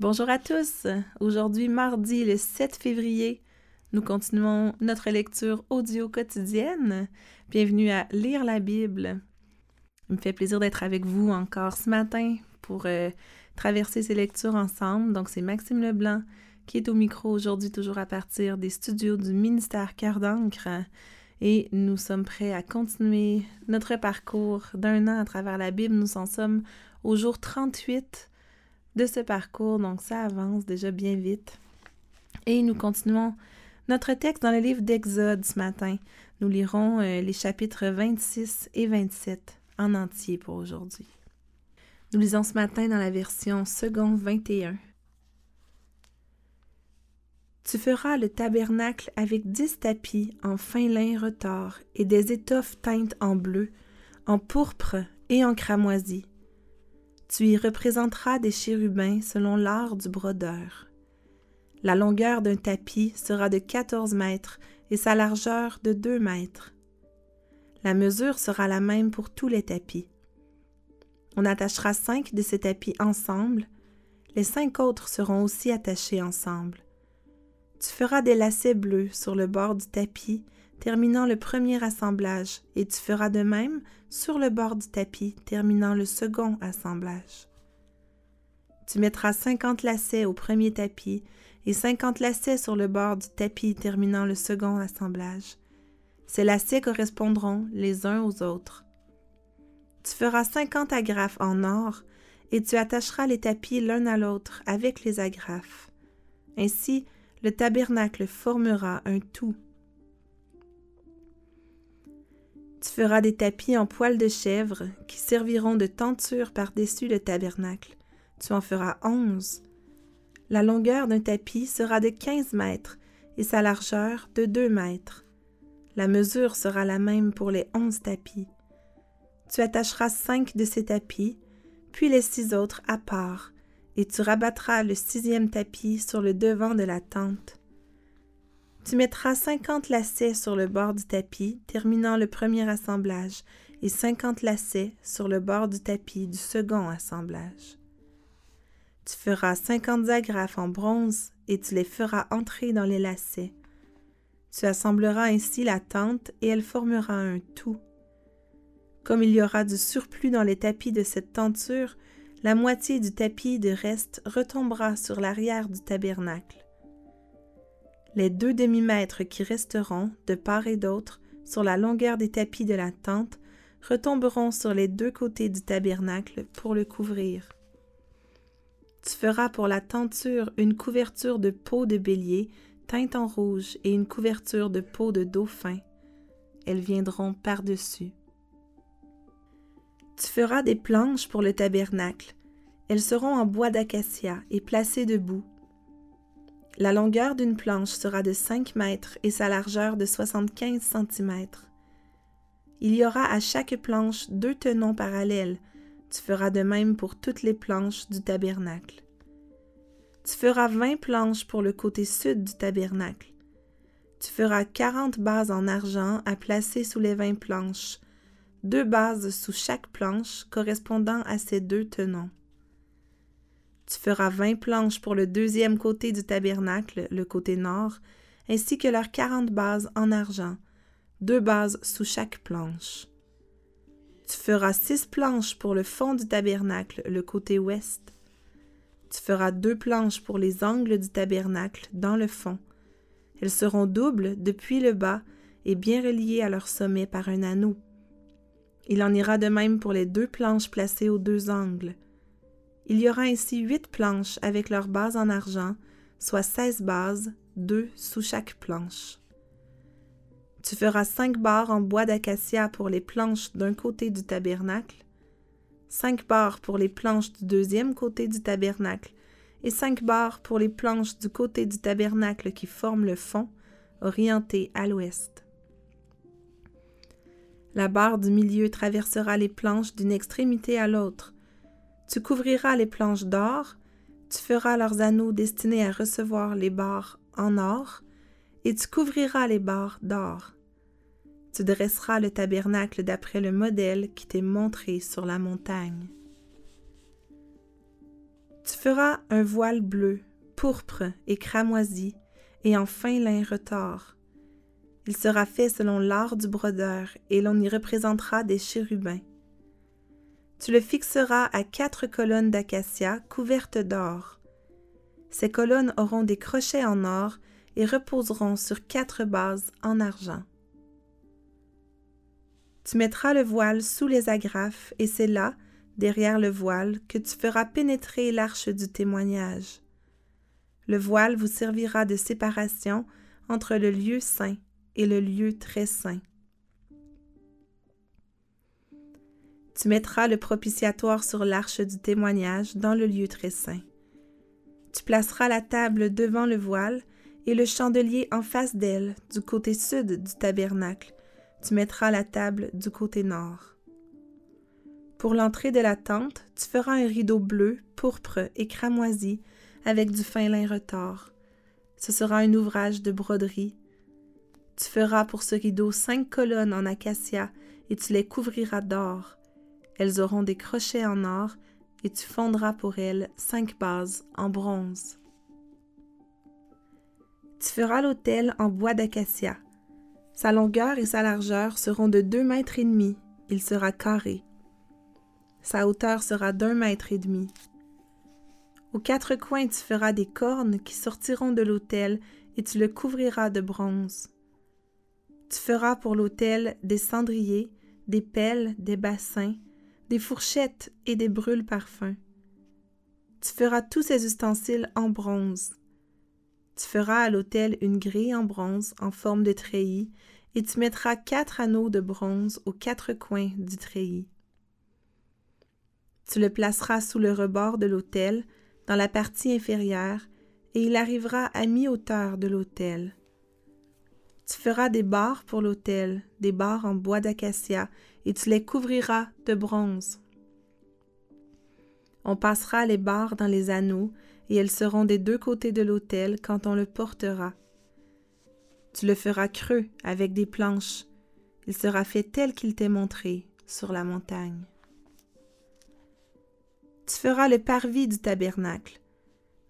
Bonjour à tous. Aujourd'hui, mardi le 7 février, nous continuons notre lecture audio quotidienne. Bienvenue à Lire la Bible. Il me fait plaisir d'être avec vous encore ce matin pour euh, traverser ces lectures ensemble. Donc, c'est Maxime Leblanc qui est au micro aujourd'hui, toujours à partir des studios du ministère Cœur d'encre. Et nous sommes prêts à continuer notre parcours d'un an à travers la Bible. Nous en sommes au jour 38 de ce parcours, donc ça avance déjà bien vite. Et nous continuons notre texte dans le livre d'Exode ce matin. Nous lirons euh, les chapitres 26 et 27 en entier pour aujourd'hui. Nous lisons ce matin dans la version second 21. Tu feras le tabernacle avec dix tapis en fin lin retors et des étoffes teintes en bleu, en pourpre et en cramoisi. Tu y représenteras des chérubins selon l'art du brodeur. La longueur d'un tapis sera de quatorze mètres et sa largeur de deux mètres. La mesure sera la même pour tous les tapis. On attachera cinq de ces tapis ensemble, les cinq autres seront aussi attachés ensemble. Tu feras des lacets bleus sur le bord du tapis, terminant le premier assemblage, et tu feras de même sur le bord du tapis, terminant le second assemblage. Tu mettras cinquante lacets au premier tapis et cinquante lacets sur le bord du tapis, terminant le second assemblage. Ces lacets correspondront les uns aux autres. Tu feras cinquante agrafes en or, et tu attacheras les tapis l'un à l'autre avec les agrafes. Ainsi, le tabernacle formera un tout. Tu feras des tapis en poil de chèvre qui serviront de tenture par-dessus le tabernacle. Tu en feras onze. La longueur d'un tapis sera de quinze mètres et sa largeur de deux mètres. La mesure sera la même pour les onze tapis. Tu attacheras cinq de ces tapis, puis les six autres à part, et tu rabattras le sixième tapis sur le devant de la tente. Tu mettras cinquante lacets sur le bord du tapis, terminant le premier assemblage, et cinquante lacets sur le bord du tapis du second assemblage. Tu feras cinquante agrafes en bronze, et tu les feras entrer dans les lacets. Tu assembleras ainsi la tente, et elle formera un tout. Comme il y aura du surplus dans les tapis de cette tenture, la moitié du tapis de reste retombera sur l'arrière du tabernacle. Les deux demi-mètres qui resteront, de part et d'autre, sur la longueur des tapis de la tente, retomberont sur les deux côtés du tabernacle pour le couvrir. Tu feras pour la tenture une couverture de peau de bélier teinte en rouge et une couverture de peau de dauphin. Elles viendront par-dessus. Tu feras des planches pour le tabernacle. Elles seront en bois d'acacia et placées debout. La longueur d'une planche sera de 5 mètres et sa largeur de 75 cm. Il y aura à chaque planche deux tenons parallèles. Tu feras de même pour toutes les planches du tabernacle. Tu feras 20 planches pour le côté sud du tabernacle. Tu feras 40 bases en argent à placer sous les 20 planches, deux bases sous chaque planche correspondant à ces deux tenons. Tu feras vingt planches pour le deuxième côté du tabernacle, le côté nord, ainsi que leurs quarante bases en argent, deux bases sous chaque planche. Tu feras six planches pour le fond du tabernacle, le côté ouest. Tu feras deux planches pour les angles du tabernacle dans le fond. Elles seront doubles depuis le bas et bien reliées à leur sommet par un anneau. Il en ira de même pour les deux planches placées aux deux angles. Il y aura ainsi huit planches avec leurs bases en argent, soit seize bases, deux sous chaque planche. Tu feras cinq barres en bois d'acacia pour les planches d'un côté du tabernacle, cinq barres pour les planches du deuxième côté du tabernacle, et cinq barres pour les planches du côté du tabernacle qui forment le fond, orienté à l'ouest. La barre du milieu traversera les planches d'une extrémité à l'autre. Tu couvriras les planches d'or, tu feras leurs anneaux destinés à recevoir les barres en or, et tu couvriras les barres d'or. Tu dresseras le tabernacle d'après le modèle qui t'est montré sur la montagne. Tu feras un voile bleu, pourpre et cramoisi, et en fin lin retors. Il sera fait selon l'art du brodeur, et l'on y représentera des chérubins. Tu le fixeras à quatre colonnes d'acacia couvertes d'or. Ces colonnes auront des crochets en or et reposeront sur quatre bases en argent. Tu mettras le voile sous les agrafes, et c'est là, derrière le voile, que tu feras pénétrer l'arche du témoignage. Le voile vous servira de séparation entre le lieu saint et le lieu très saint. Tu mettras le propitiatoire sur l'arche du témoignage dans le lieu très saint. Tu placeras la table devant le voile et le chandelier en face d'elle, du côté sud du tabernacle. Tu mettras la table du côté nord. Pour l'entrée de la tente, tu feras un rideau bleu, pourpre et cramoisi avec du fin lin retors. Ce sera un ouvrage de broderie. Tu feras pour ce rideau cinq colonnes en acacia et tu les couvriras d'or. Elles auront des crochets en or, et tu fondras pour elles cinq bases en bronze. Tu feras l'autel en bois d'acacia. Sa longueur et sa largeur seront de deux mètres et demi. Il sera carré. Sa hauteur sera d'un mètre et demi. Aux quatre coins tu feras des cornes qui sortiront de l'autel et tu le couvriras de bronze. Tu feras pour l'autel des cendriers, des pelles, des bassins, des fourchettes et des brûles parfums. Tu feras tous ces ustensiles en bronze. Tu feras à l'autel une grille en bronze en forme de treillis, et tu mettras quatre anneaux de bronze aux quatre coins du treillis. Tu le placeras sous le rebord de l'autel, dans la partie inférieure, et il arrivera à mi-hauteur de l'autel. Tu feras des barres pour l'autel, des barres en bois d'acacia, et tu les couvriras de bronze. On passera les barres dans les anneaux, et elles seront des deux côtés de l'autel quand on le portera. Tu le feras creux avec des planches. Il sera fait tel qu'il t'est montré sur la montagne. Tu feras le parvis du tabernacle.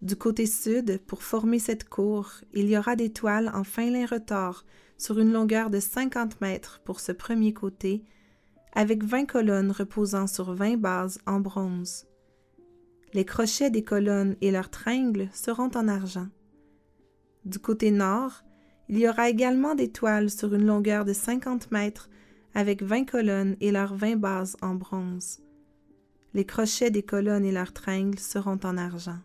Du côté sud, pour former cette cour, il y aura des toiles en fin lin retors sur une longueur de cinquante mètres pour ce premier côté, avec vingt colonnes reposant sur vingt bases en bronze. Les crochets des colonnes et leurs tringles seront en argent. Du côté nord, il y aura également des toiles sur une longueur de cinquante mètres avec vingt colonnes et leurs vingt bases en bronze. Les crochets des colonnes et leurs tringles seront en argent.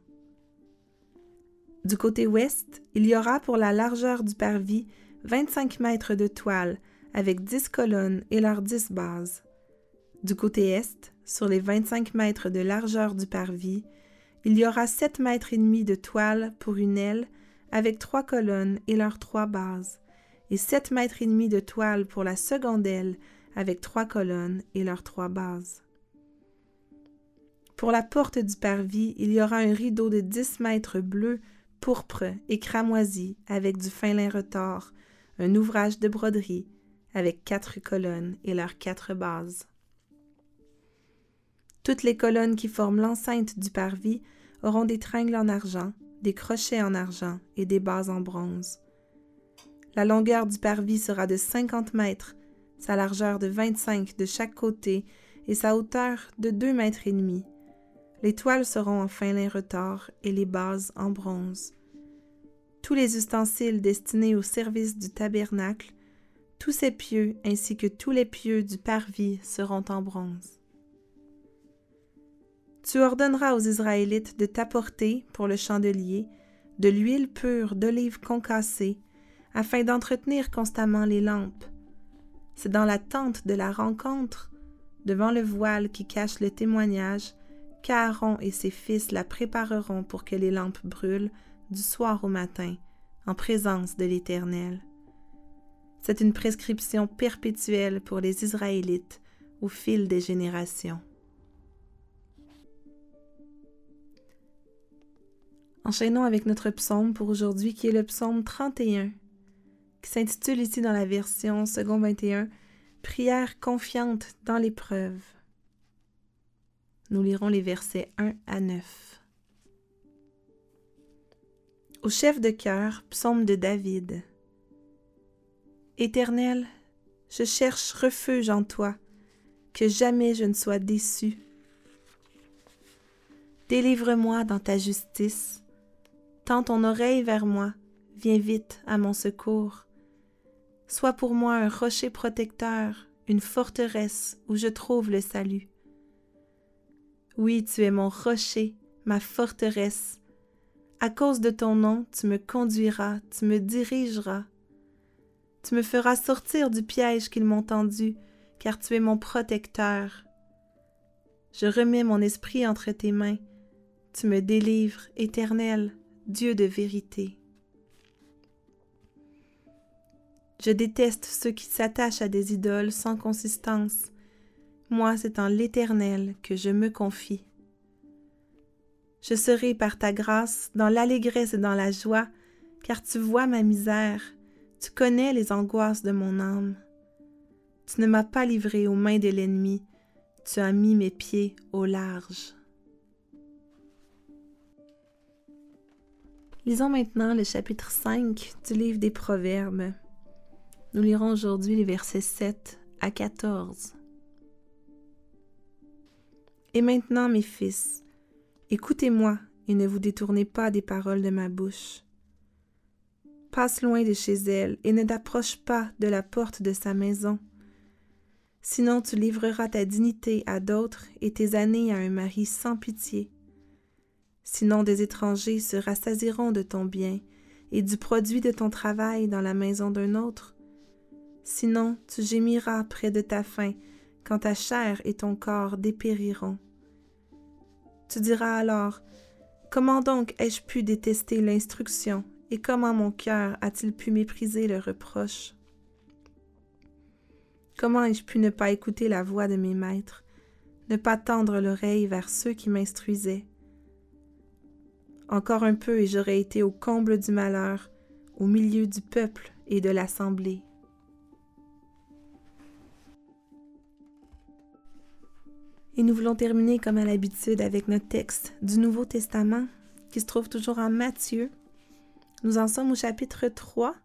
Du côté ouest, il y aura pour la largeur du parvis 25 mètres de toile avec 10 colonnes et leurs 10 bases. Du côté est, sur les 25 mètres de largeur du parvis, il y aura 7 mètres et demi de toile pour une aile avec trois colonnes et leurs trois bases, et 7 mètres et demi de toile pour la seconde aile avec trois colonnes et leurs trois bases. Pour la porte du parvis, il y aura un rideau de 10 mètres bleu pourpre et cramoisi avec du fin lin retors, un ouvrage de broderie avec quatre colonnes et leurs quatre bases. Toutes les colonnes qui forment l'enceinte du parvis auront des tringles en argent, des crochets en argent et des bases en bronze. La longueur du parvis sera de cinquante mètres, sa largeur de vingt-cinq de chaque côté et sa hauteur de deux mètres et demi. Les toiles seront en fin retors et les bases en bronze. Tous les ustensiles destinés au service du tabernacle, tous ses pieux ainsi que tous les pieux du parvis seront en bronze. Tu ordonneras aux Israélites de t'apporter, pour le chandelier, de l'huile pure d'olive concassée, afin d'entretenir constamment les lampes. C'est dans la tente de la rencontre, devant le voile qui cache le témoignage, qu'Aaron et ses fils la prépareront pour que les lampes brûlent du soir au matin, en présence de l'Éternel. C'est une prescription perpétuelle pour les Israélites au fil des générations. Enchaînons avec notre psaume pour aujourd'hui qui est le psaume 31, qui s'intitule ici dans la version second 21 Prière confiante dans l'épreuve. Nous lirons les versets 1 à 9. Au chef de cœur, psaume de David. Éternel, je cherche refuge en toi, que jamais je ne sois déçu. Délivre-moi dans ta justice, tends ton oreille vers moi, viens vite à mon secours. Sois pour moi un rocher protecteur, une forteresse où je trouve le salut. Oui, tu es mon rocher, ma forteresse. À cause de ton nom, tu me conduiras, tu me dirigeras. Tu me feras sortir du piège qu'ils m'ont tendu, car tu es mon protecteur. Je remets mon esprit entre tes mains. Tu me délivres, éternel, Dieu de vérité. Je déteste ceux qui s'attachent à des idoles sans consistance. Moi, c'est en l'Éternel que je me confie. Je serai par ta grâce dans l'allégresse et dans la joie, car tu vois ma misère, tu connais les angoisses de mon âme. Tu ne m'as pas livré aux mains de l'ennemi, tu as mis mes pieds au large. Lisons maintenant le chapitre 5 du livre des Proverbes. Nous lirons aujourd'hui les versets 7 à 14. Et maintenant, mes fils, écoutez-moi et ne vous détournez pas des paroles de ma bouche. Passe loin de chez elle et ne t'approche pas de la porte de sa maison. Sinon tu livreras ta dignité à d'autres et tes années à un mari sans pitié. Sinon des étrangers se rassasieront de ton bien et du produit de ton travail dans la maison d'un autre. Sinon tu gémiras près de ta faim quand ta chair et ton corps dépériront. Tu diras alors, Comment donc ai-je pu détester l'instruction, et comment mon cœur a-t-il pu mépriser le reproche? Comment ai-je pu ne pas écouter la voix de mes maîtres, ne pas tendre l'oreille vers ceux qui m'instruisaient? Encore un peu et j'aurais été au comble du malheur, au milieu du peuple et de l'assemblée. Et nous voulons terminer comme à l'habitude avec notre texte du Nouveau Testament qui se trouve toujours en Matthieu. Nous en sommes au chapitre 3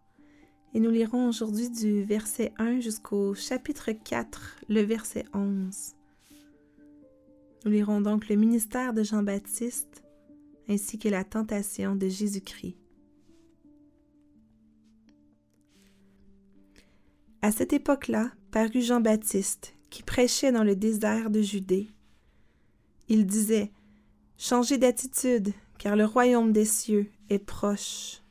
et nous lirons aujourd'hui du verset 1 jusqu'au chapitre 4, le verset 11. Nous lirons donc le ministère de Jean-Baptiste ainsi que la tentation de Jésus-Christ. À cette époque-là parut Jean-Baptiste qui prêchait dans le désert de Judée. Il disait Changez d'attitude, car le royaume des cieux est proche.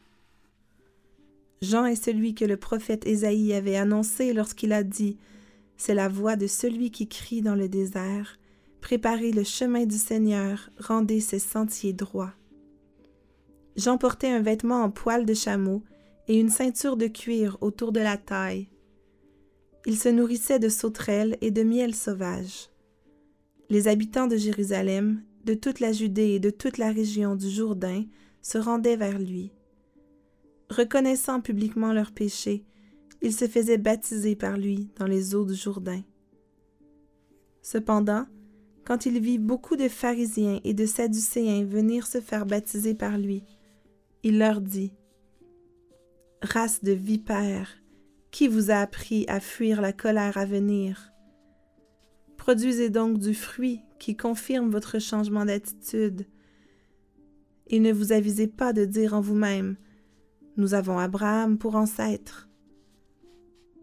Jean est celui que le prophète Ésaïe avait annoncé lorsqu'il a dit C'est la voix de celui qui crie dans le désert Préparez le chemin du Seigneur, rendez ses sentiers droits. Jean portait un vêtement en poil de chameau et une ceinture de cuir autour de la taille. Il se nourrissait de sauterelles et de miel sauvage. Les habitants de Jérusalem, de toute la Judée et de toute la région du Jourdain se rendaient vers lui. Reconnaissant publiquement leurs péchés, ils se faisaient baptiser par lui dans les eaux du Jourdain. Cependant, quand il vit beaucoup de pharisiens et de sadducéens venir se faire baptiser par lui, il leur dit Race de vipères, qui vous a appris à fuir la colère à venir? Produisez donc du fruit qui confirme votre changement d'attitude. Et ne vous avisez pas de dire en vous-même Nous avons Abraham pour ancêtre.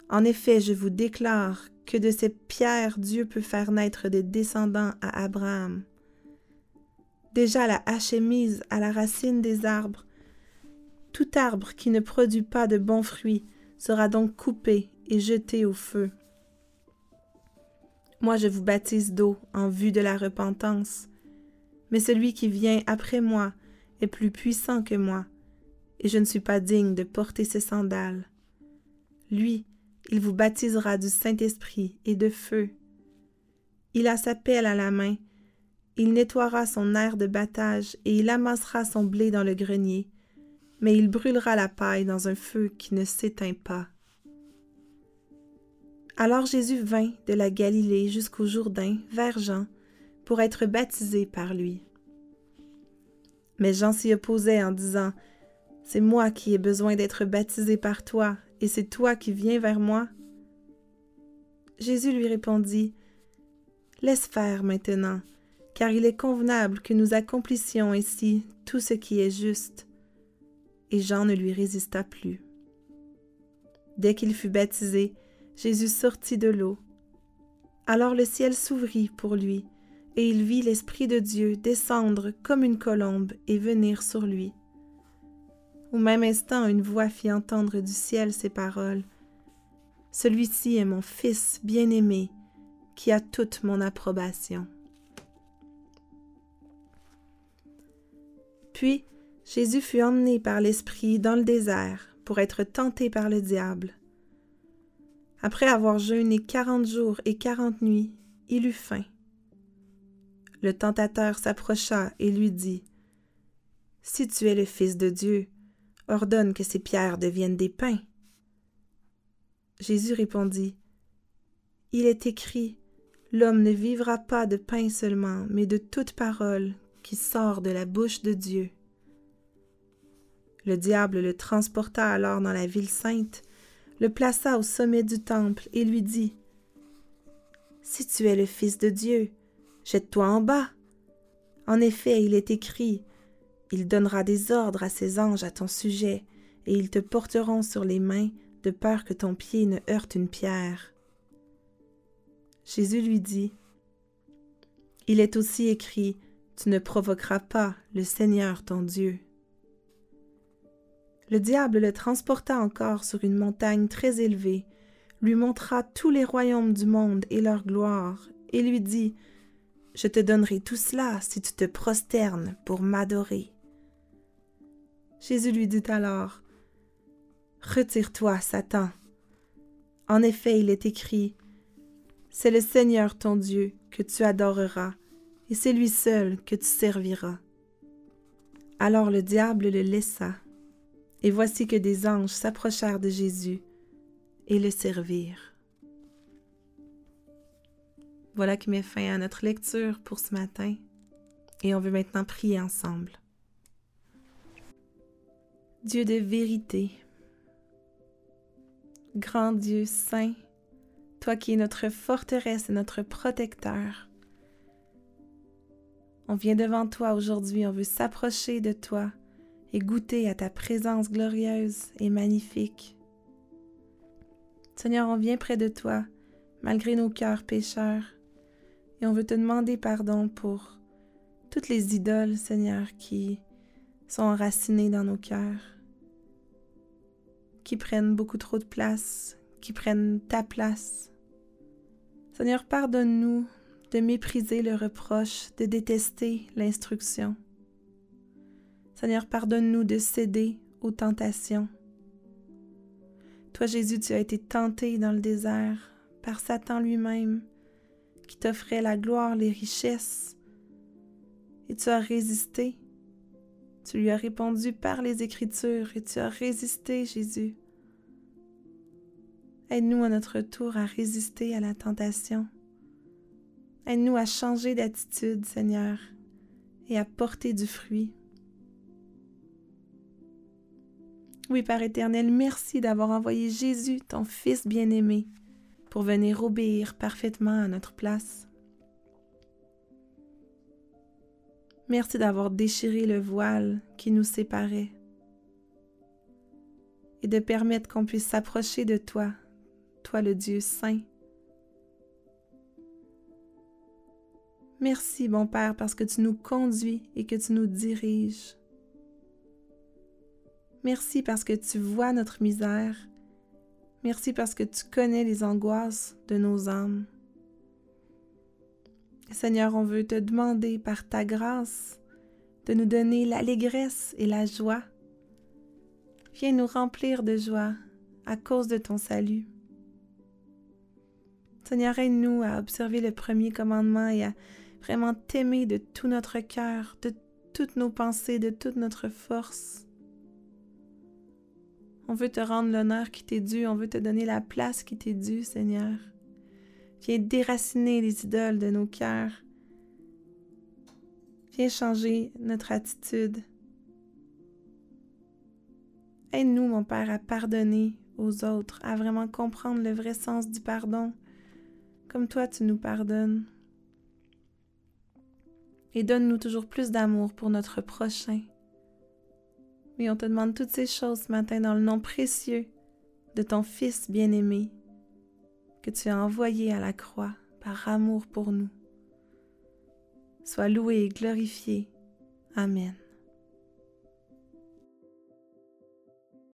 En effet, je vous déclare que de ces pierres Dieu peut faire naître des descendants à Abraham. Déjà la hache est mise à la racine des arbres. Tout arbre qui ne produit pas de bons fruits sera donc coupé et jeté au feu. Moi je vous baptise d'eau en vue de la repentance, mais celui qui vient après moi est plus puissant que moi, et je ne suis pas digne de porter ses sandales. Lui, il vous baptisera du Saint-Esprit et de feu. Il a sa pelle à la main, il nettoiera son air de battage et il amassera son blé dans le grenier, mais il brûlera la paille dans un feu qui ne s'éteint pas. Alors Jésus vint de la Galilée jusqu'au Jourdain, vers Jean, pour être baptisé par lui. Mais Jean s'y opposait en disant C'est moi qui ai besoin d'être baptisé par toi, et c'est toi qui viens vers moi. Jésus lui répondit, Laisse faire maintenant, car il est convenable que nous accomplissions ici tout ce qui est juste. Et Jean ne lui résista plus. Dès qu'il fut baptisé, Jésus sortit de l'eau. Alors le ciel s'ouvrit pour lui, et il vit l'Esprit de Dieu descendre comme une colombe et venir sur lui. Au même instant, une voix fit entendre du ciel ces paroles. Celui-ci est mon Fils bien-aimé, qui a toute mon approbation. Puis Jésus fut emmené par l'Esprit dans le désert pour être tenté par le diable. Après avoir jeûné quarante jours et quarante nuits, il eut faim. Le tentateur s'approcha et lui dit, Si tu es le Fils de Dieu, ordonne que ces pierres deviennent des pains. Jésus répondit, Il est écrit, L'homme ne vivra pas de pain seulement, mais de toute parole qui sort de la bouche de Dieu. Le diable le transporta alors dans la ville sainte, le plaça au sommet du temple et lui dit, Si tu es le Fils de Dieu, jette-toi en bas. En effet, il est écrit, Il donnera des ordres à ses anges à ton sujet, et ils te porteront sur les mains, de peur que ton pied ne heurte une pierre. Jésus lui dit, Il est aussi écrit, Tu ne provoqueras pas le Seigneur ton Dieu. Le diable le transporta encore sur une montagne très élevée, lui montra tous les royaumes du monde et leur gloire, et lui dit, Je te donnerai tout cela si tu te prosternes pour m'adorer. Jésus lui dit alors, Retire-toi, Satan. En effet, il est écrit, c'est le Seigneur ton Dieu que tu adoreras, et c'est lui seul que tu serviras. Alors le diable le laissa, et voici que des anges s'approchèrent de Jésus et le servirent. Voilà qui met fin à notre lecture pour ce matin, et on veut maintenant prier ensemble. Dieu de vérité, grand Dieu saint, toi qui es notre forteresse et notre protecteur. On vient devant toi aujourd'hui, on veut s'approcher de toi et goûter à ta présence glorieuse et magnifique. Seigneur, on vient près de toi, malgré nos cœurs pécheurs, et on veut te demander pardon pour toutes les idoles, Seigneur, qui sont enracinées dans nos cœurs, qui prennent beaucoup trop de place, qui prennent ta place. Seigneur, pardonne-nous de mépriser le reproche, de détester l'instruction. Seigneur, pardonne-nous de céder aux tentations. Toi, Jésus, tu as été tenté dans le désert par Satan lui-même, qui t'offrait la gloire, les richesses, et tu as résisté. Tu lui as répondu par les Écritures et tu as résisté, Jésus. Aide-nous à notre tour à résister à la tentation. Aide-nous à changer d'attitude, Seigneur, et à porter du fruit. Oui, Père éternel, merci d'avoir envoyé Jésus, ton Fils bien-aimé, pour venir obéir parfaitement à notre place. Merci d'avoir déchiré le voile qui nous séparait et de permettre qu'on puisse s'approcher de toi toi le Dieu saint. Merci, bon Père, parce que tu nous conduis et que tu nous diriges. Merci parce que tu vois notre misère. Merci parce que tu connais les angoisses de nos âmes. Seigneur, on veut te demander par ta grâce de nous donner l'allégresse et la joie. Viens nous remplir de joie à cause de ton salut. Seigneur, aide-nous à observer le premier commandement et à vraiment t'aimer de tout notre cœur, de toutes nos pensées, de toute notre force. On veut te rendre l'honneur qui t'est dû, on veut te donner la place qui t'est due, Seigneur. Viens déraciner les idoles de nos cœurs. Viens changer notre attitude. Aide-nous, mon Père, à pardonner aux autres, à vraiment comprendre le vrai sens du pardon, comme toi tu nous pardonnes. Et donne-nous toujours plus d'amour pour notre prochain. Oui, on te demande toutes ces choses ce matin dans le nom précieux de ton Fils bien-aimé que tu as envoyé à la croix par amour pour nous. Sois loué et glorifié. Amen.